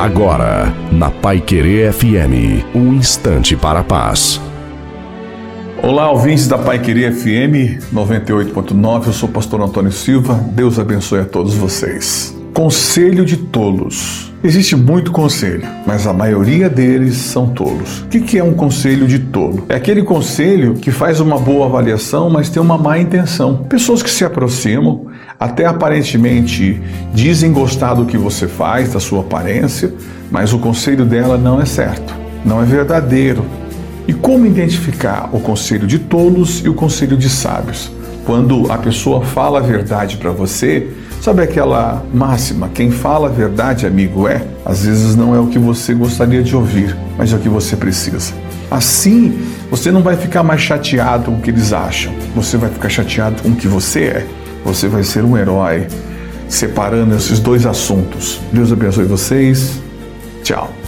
Agora, na Pai Querer FM, um instante para a paz. Olá, ouvintes da Pai Querer FM 98.9, eu sou o pastor Antônio Silva. Deus abençoe a todos vocês. Conselho de tolos. Existe muito conselho, mas a maioria deles são tolos. O que é um conselho de tolo? É aquele conselho que faz uma boa avaliação, mas tem uma má intenção. Pessoas que se aproximam, até aparentemente dizem gostar do que você faz, da sua aparência, mas o conselho dela não é certo, não é verdadeiro. E como identificar o conselho de tolos e o conselho de sábios? Quando a pessoa fala a verdade para você, Sabe aquela máxima? Quem fala a verdade, amigo, é? Às vezes não é o que você gostaria de ouvir, mas é o que você precisa. Assim, você não vai ficar mais chateado com o que eles acham, você vai ficar chateado com o que você é. Você vai ser um herói separando esses dois assuntos. Deus abençoe vocês. Tchau.